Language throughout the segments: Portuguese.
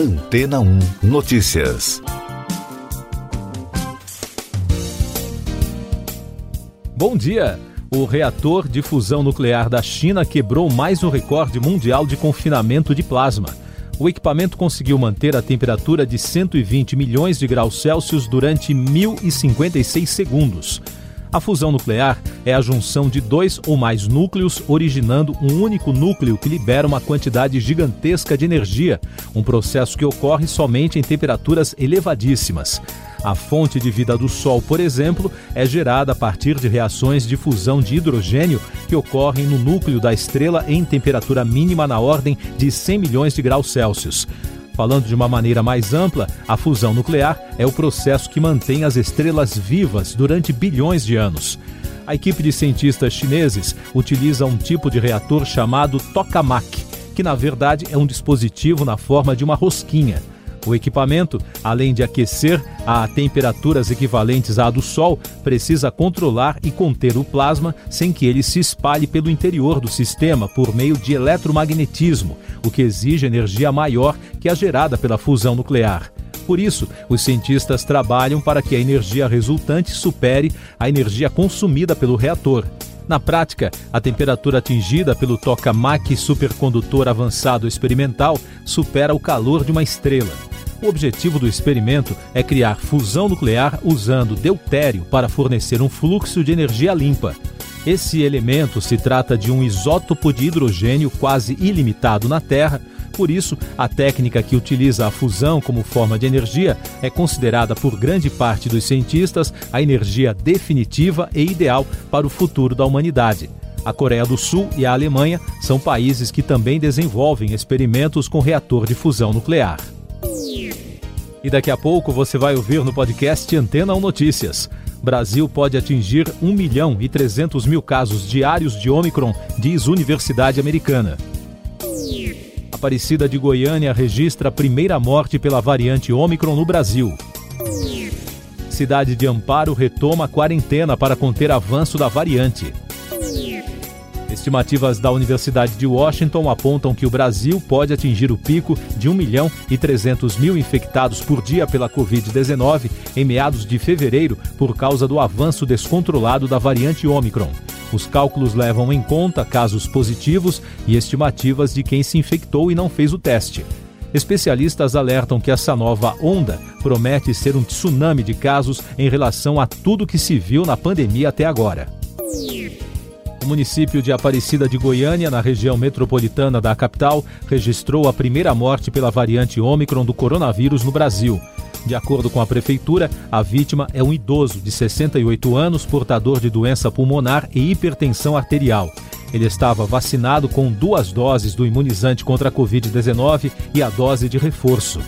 Antena 1 Notícias. Bom dia! O reator de fusão nuclear da China quebrou mais um recorde mundial de confinamento de plasma. O equipamento conseguiu manter a temperatura de 120 milhões de graus Celsius durante 1.056 segundos. A fusão nuclear é a junção de dois ou mais núcleos, originando um único núcleo que libera uma quantidade gigantesca de energia, um processo que ocorre somente em temperaturas elevadíssimas. A fonte de vida do Sol, por exemplo, é gerada a partir de reações de fusão de hidrogênio que ocorrem no núcleo da estrela em temperatura mínima na ordem de 100 milhões de graus Celsius. Falando de uma maneira mais ampla, a fusão nuclear é o processo que mantém as estrelas vivas durante bilhões de anos. A equipe de cientistas chineses utiliza um tipo de reator chamado tokamak, que na verdade é um dispositivo na forma de uma rosquinha. O equipamento, além de aquecer a temperaturas equivalentes à do Sol, precisa controlar e conter o plasma sem que ele se espalhe pelo interior do sistema por meio de eletromagnetismo, o que exige energia maior que a gerada pela fusão nuclear. Por isso, os cientistas trabalham para que a energia resultante supere a energia consumida pelo reator. Na prática, a temperatura atingida pelo tokamak supercondutor avançado experimental supera o calor de uma estrela. O objetivo do experimento é criar fusão nuclear usando deutério para fornecer um fluxo de energia limpa. Esse elemento se trata de um isótopo de hidrogênio quase ilimitado na Terra, por isso, a técnica que utiliza a fusão como forma de energia é considerada por grande parte dos cientistas a energia definitiva e ideal para o futuro da humanidade. A Coreia do Sul e a Alemanha são países que também desenvolvem experimentos com reator de fusão nuclear. E daqui a pouco você vai ouvir no podcast Antena 1 Notícias. Brasil pode atingir 1 milhão e 300 mil casos diários de Omicron, diz Universidade Americana. Aparecida de Goiânia registra a primeira morte pela variante Omicron no Brasil. Cidade de Amparo retoma a quarentena para conter avanço da variante. Estimativas da Universidade de Washington apontam que o Brasil pode atingir o pico de 1 milhão e 300 mil infectados por dia pela Covid-19 em meados de fevereiro por causa do avanço descontrolado da variante Omicron. Os cálculos levam em conta casos positivos e estimativas de quem se infectou e não fez o teste. Especialistas alertam que essa nova onda promete ser um tsunami de casos em relação a tudo que se viu na pandemia até agora. Município de Aparecida de Goiânia, na região metropolitana da capital, registrou a primeira morte pela variante Ômicron do coronavírus no Brasil. De acordo com a prefeitura, a vítima é um idoso de 68 anos, portador de doença pulmonar e hipertensão arterial. Ele estava vacinado com duas doses do imunizante contra a Covid-19 e a dose de reforço.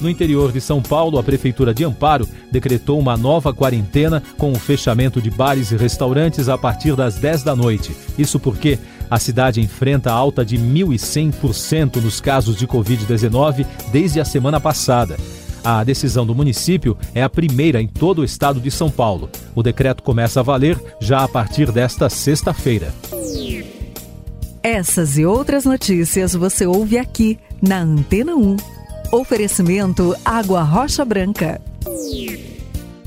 No interior de São Paulo, a Prefeitura de Amparo decretou uma nova quarentena com o fechamento de bares e restaurantes a partir das 10 da noite. Isso porque a cidade enfrenta alta de 1.100% nos casos de Covid-19 desde a semana passada. A decisão do município é a primeira em todo o estado de São Paulo. O decreto começa a valer já a partir desta sexta-feira. Essas e outras notícias você ouve aqui na Antena 1. Oferecimento Água Rocha Branca.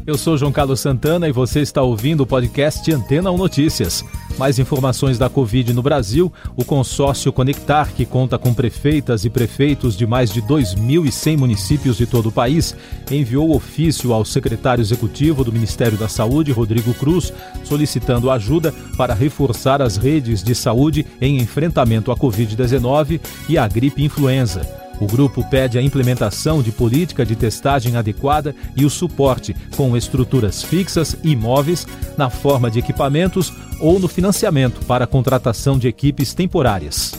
Eu sou João Carlos Santana e você está ouvindo o podcast Antena 1 Notícias. Mais informações da Covid no Brasil, o consórcio Conectar, que conta com prefeitas e prefeitos de mais de 2.100 municípios de todo o país, enviou ofício ao secretário executivo do Ministério da Saúde, Rodrigo Cruz, solicitando ajuda para reforçar as redes de saúde em enfrentamento à Covid-19 e à gripe influenza. O grupo pede a implementação de política de testagem adequada e o suporte com estruturas fixas e imóveis na forma de equipamentos ou no financiamento para a contratação de equipes temporárias.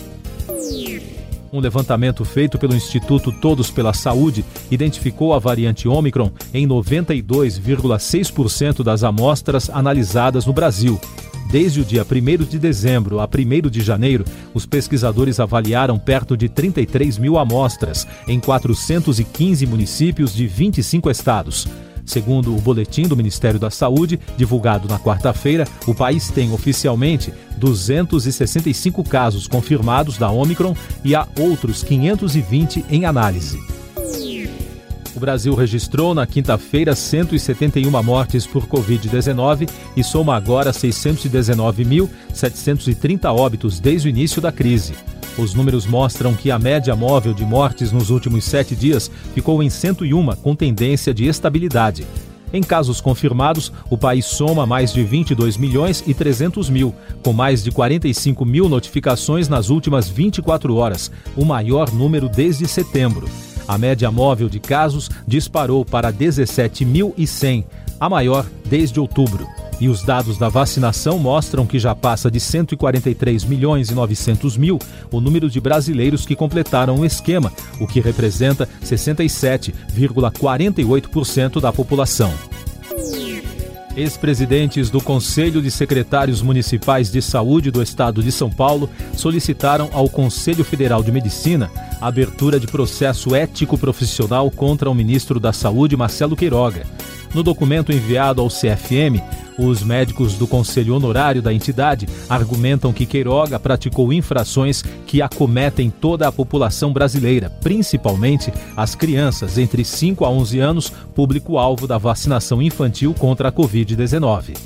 Um levantamento feito pelo Instituto Todos pela Saúde identificou a variante Omicron em 92,6% das amostras analisadas no Brasil. Desde o dia 1 de dezembro a 1 de janeiro, os pesquisadores avaliaram perto de 33 mil amostras em 415 municípios de 25 estados. Segundo o boletim do Ministério da Saúde, divulgado na quarta-feira, o país tem oficialmente 265 casos confirmados da Omicron e há outros 520 em análise. O Brasil registrou na quinta-feira 171 mortes por Covid-19 e soma agora 619.730 óbitos desde o início da crise. Os números mostram que a média móvel de mortes nos últimos sete dias ficou em 101, com tendência de estabilidade. Em casos confirmados, o país soma mais de 22 milhões e 300 mil, com mais de 45 mil notificações nas últimas 24 horas, o maior número desde setembro. A média móvel de casos disparou para 17.100, a maior desde outubro. E os dados da vacinação mostram que já passa de 143 milhões e 900 mil o número de brasileiros que completaram o esquema, o que representa 67,48% da população. Ex-presidentes do Conselho de Secretários Municipais de Saúde do Estado de São Paulo solicitaram ao Conselho Federal de Medicina a abertura de processo ético profissional contra o ministro da Saúde, Marcelo Queiroga. No documento enviado ao CFM, os médicos do Conselho Honorário da entidade argumentam que Queiroga praticou infrações que acometem toda a população brasileira, principalmente as crianças entre 5 a 11 anos, público-alvo da vacinação infantil contra a Covid-19.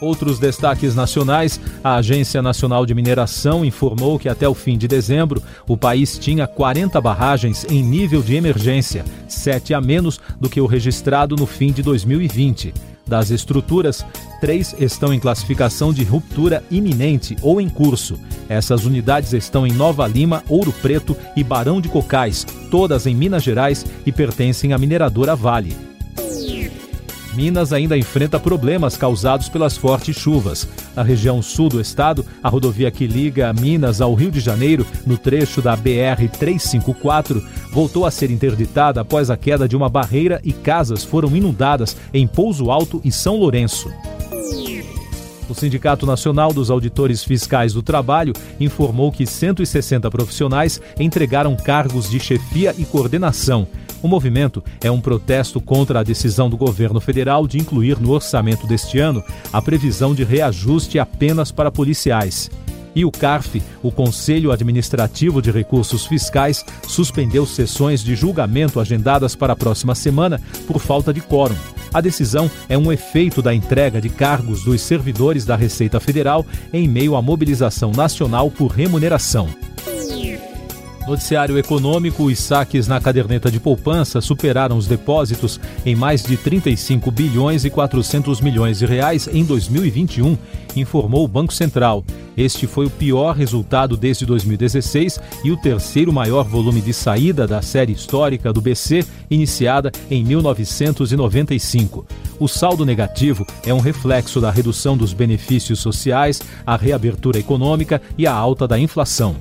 Outros destaques nacionais: a Agência Nacional de Mineração informou que até o fim de dezembro o país tinha 40 barragens em nível de emergência, sete a menos do que o registrado no fim de 2020. Das estruturas, três estão em classificação de ruptura iminente ou em curso. Essas unidades estão em Nova Lima, Ouro Preto e Barão de Cocais, todas em Minas Gerais e pertencem à mineradora Vale. Minas ainda enfrenta problemas causados pelas fortes chuvas. Na região sul do estado, a rodovia que liga Minas ao Rio de Janeiro, no trecho da BR-354, voltou a ser interditada após a queda de uma barreira e casas foram inundadas em Pouso Alto e São Lourenço. O Sindicato Nacional dos Auditores Fiscais do Trabalho informou que 160 profissionais entregaram cargos de chefia e coordenação o movimento é um protesto contra a decisão do governo federal de incluir no orçamento deste ano a previsão de reajuste apenas para policiais. E o CARF, o Conselho Administrativo de Recursos Fiscais, suspendeu sessões de julgamento agendadas para a próxima semana por falta de quórum. A decisão é um efeito da entrega de cargos dos servidores da Receita Federal em meio à mobilização nacional por remuneração. Noticiário econômico: os saques na caderneta de poupança superaram os depósitos em mais de 35 bilhões e 400 milhões de reais em 2021, informou o Banco Central. Este foi o pior resultado desde 2016 e o terceiro maior volume de saída da série histórica do BC, iniciada em 1995. O saldo negativo é um reflexo da redução dos benefícios sociais, a reabertura econômica e a alta da inflação.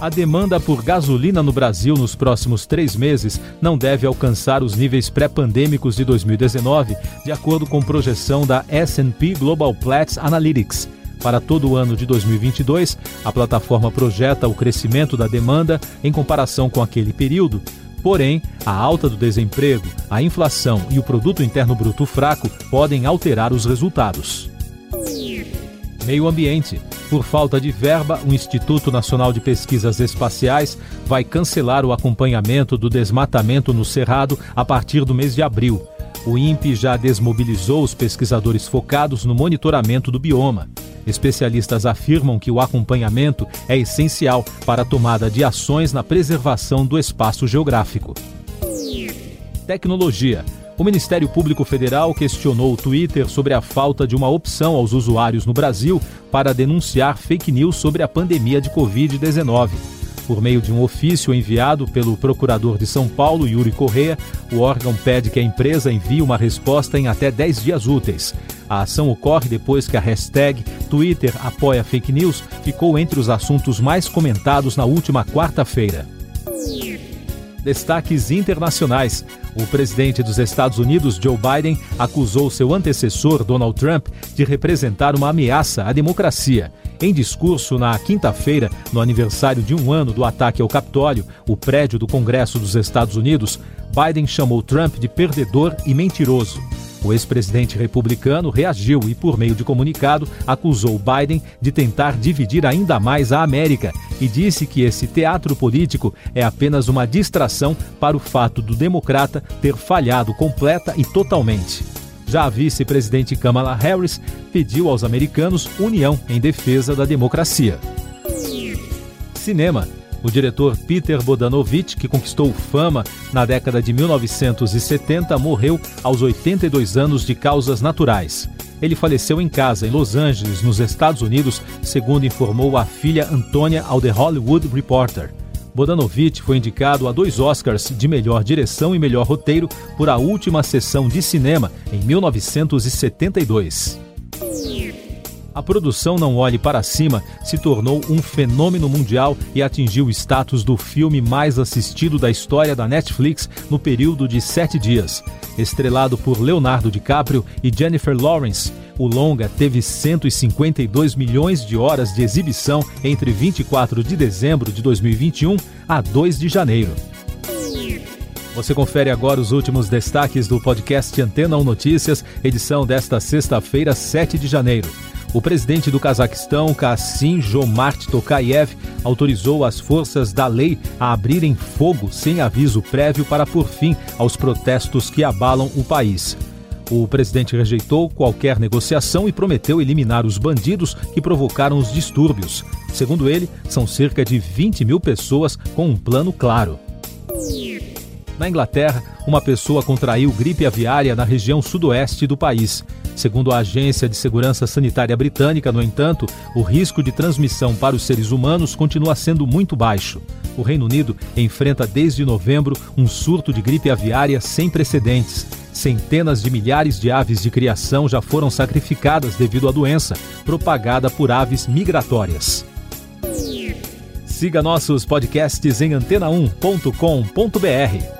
A demanda por gasolina no Brasil nos próximos três meses não deve alcançar os níveis pré-pandêmicos de 2019, de acordo com projeção da S&P Global Platts Analytics. Para todo o ano de 2022, a plataforma projeta o crescimento da demanda em comparação com aquele período. Porém, a alta do desemprego, a inflação e o produto interno bruto fraco podem alterar os resultados. Meio Ambiente. Por falta de verba, o Instituto Nacional de Pesquisas Espaciais vai cancelar o acompanhamento do desmatamento no Cerrado a partir do mês de abril. O INPE já desmobilizou os pesquisadores focados no monitoramento do bioma. Especialistas afirmam que o acompanhamento é essencial para a tomada de ações na preservação do espaço geográfico. Tecnologia. O Ministério Público Federal questionou o Twitter sobre a falta de uma opção aos usuários no Brasil para denunciar fake news sobre a pandemia de Covid-19. Por meio de um ofício enviado pelo procurador de São Paulo, Yuri Correa, o órgão pede que a empresa envie uma resposta em até 10 dias úteis. A ação ocorre depois que a hashtag Twitter apoia fake news ficou entre os assuntos mais comentados na última quarta-feira. Destaques internacionais. O presidente dos Estados Unidos, Joe Biden, acusou seu antecessor, Donald Trump, de representar uma ameaça à democracia. Em discurso na quinta-feira, no aniversário de um ano do ataque ao Capitólio, o prédio do Congresso dos Estados Unidos, Biden chamou Trump de perdedor e mentiroso. O ex-presidente republicano reagiu e, por meio de comunicado, acusou Biden de tentar dividir ainda mais a América e disse que esse teatro político é apenas uma distração para o fato do democrata ter falhado completa e totalmente. Já a vice-presidente Kamala Harris pediu aos americanos união em defesa da democracia. Cinema. O diretor Peter Bodanovich, que conquistou fama na década de 1970, morreu aos 82 anos de causas naturais. Ele faleceu em casa, em Los Angeles, nos Estados Unidos, segundo informou a filha Antônia ao The Hollywood Reporter. Bodanovich foi indicado a dois Oscars de melhor direção e melhor roteiro por A Última Sessão de Cinema, em 1972. A produção Não Olhe Para Cima se tornou um fenômeno mundial e atingiu o status do filme mais assistido da história da Netflix no período de sete dias. Estrelado por Leonardo DiCaprio e Jennifer Lawrence, o longa teve 152 milhões de horas de exibição entre 24 de dezembro de 2021 a 2 de janeiro. Você confere agora os últimos destaques do podcast Antena 1 Notícias, edição desta sexta-feira, 7 de janeiro. O presidente do Cazaquistão, Kassim Jomart Tokayev, autorizou as forças da lei a abrirem fogo sem aviso prévio para pôr fim aos protestos que abalam o país. O presidente rejeitou qualquer negociação e prometeu eliminar os bandidos que provocaram os distúrbios. Segundo ele, são cerca de 20 mil pessoas com um plano claro. Na Inglaterra, uma pessoa contraiu gripe aviária na região sudoeste do país. Segundo a Agência de Segurança Sanitária Britânica, no entanto, o risco de transmissão para os seres humanos continua sendo muito baixo. O Reino Unido enfrenta desde novembro um surto de gripe aviária sem precedentes. Centenas de milhares de aves de criação já foram sacrificadas devido à doença, propagada por aves migratórias. Siga nossos podcasts em antena1.com.br.